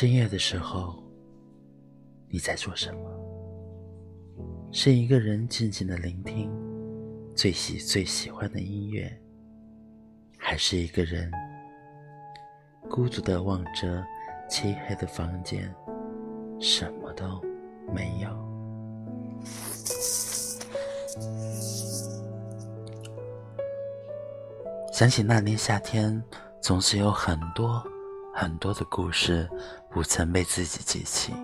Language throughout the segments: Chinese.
深夜的时候，你在做什么？是一个人静静的聆听最喜最喜欢的音乐，还是一个人孤独的望着漆黑的房间，什么都没有？想起那年夏天，总是有很多很多的故事不曾被自己记起。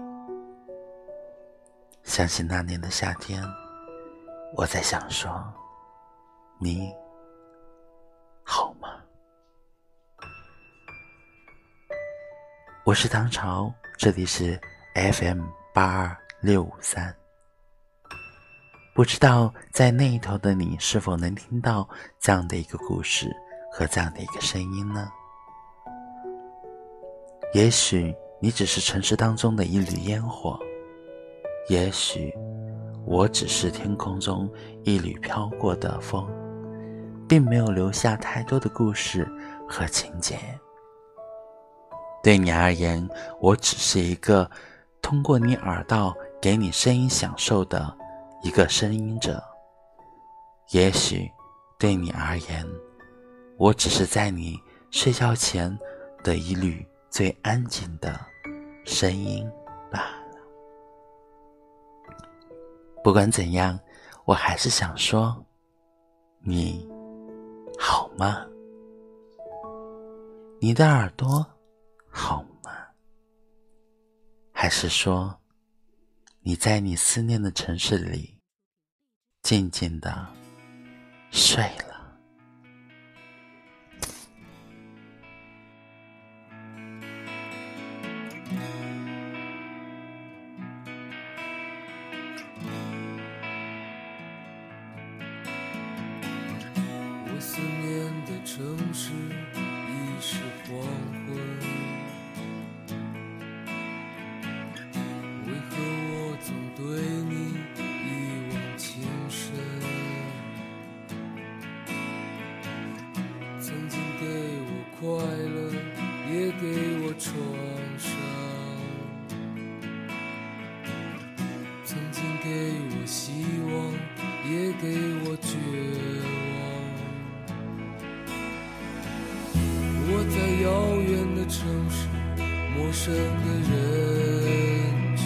想起那年的夏天，我在想说，你好吗？我是唐朝，这里是 FM 八二六五三。不知道在那一头的你，是否能听到这样的一个故事和这样的一个声音呢？也许你只是城市当中的一缕烟火。也许我只是天空中一缕飘过的风，并没有留下太多的故事和情节。对你而言，我只是一个通过你耳道给你声音享受的一个声音者。也许对你而言，我只是在你睡觉前的一缕最安静的声音罢了。不管怎样，我还是想说，你好吗？你的耳朵好吗？还是说，你在你思念的城市里静静的睡了？曾经给我快乐，也给我创伤；曾经给我希望，也给我绝望。我在遥远的城市，陌生的人群，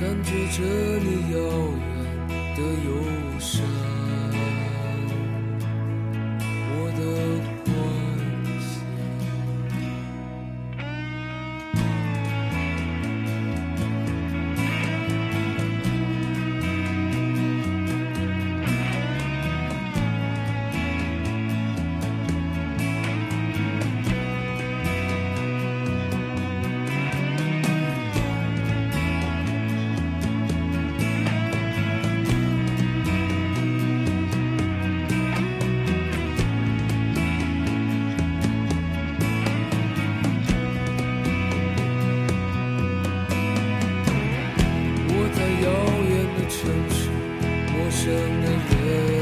感觉着你遥远的忧伤。陌生的人。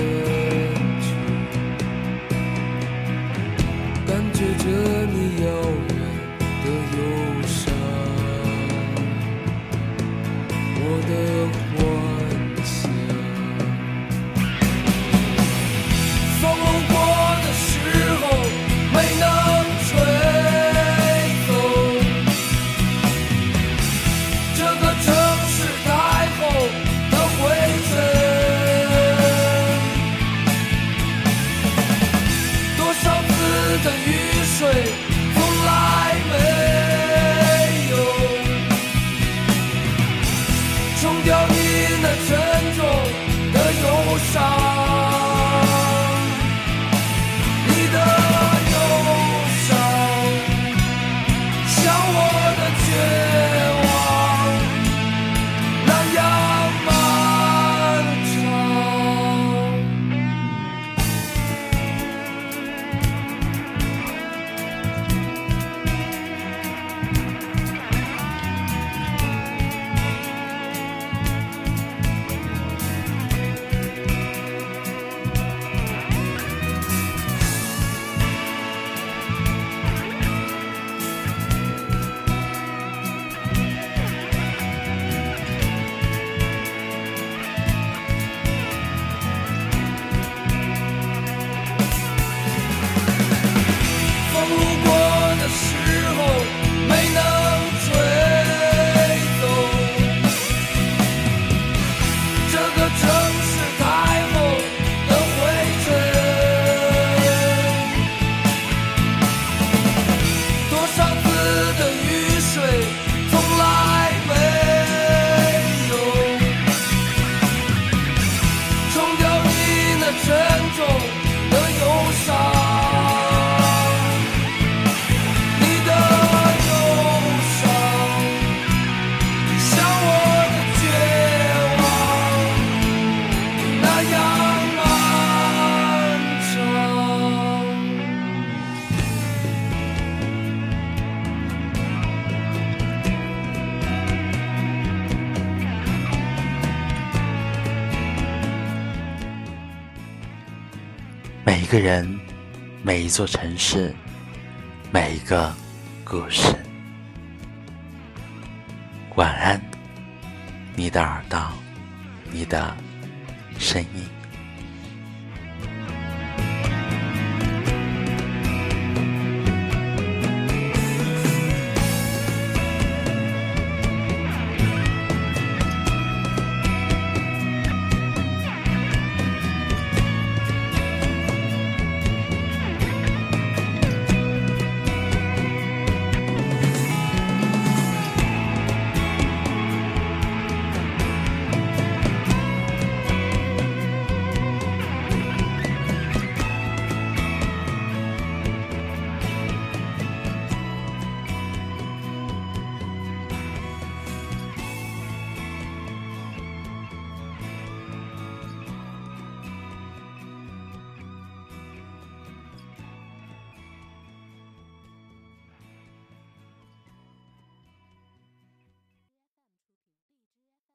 每一个人，每一座城市，每一个故事。晚安，你的耳道，你的声音。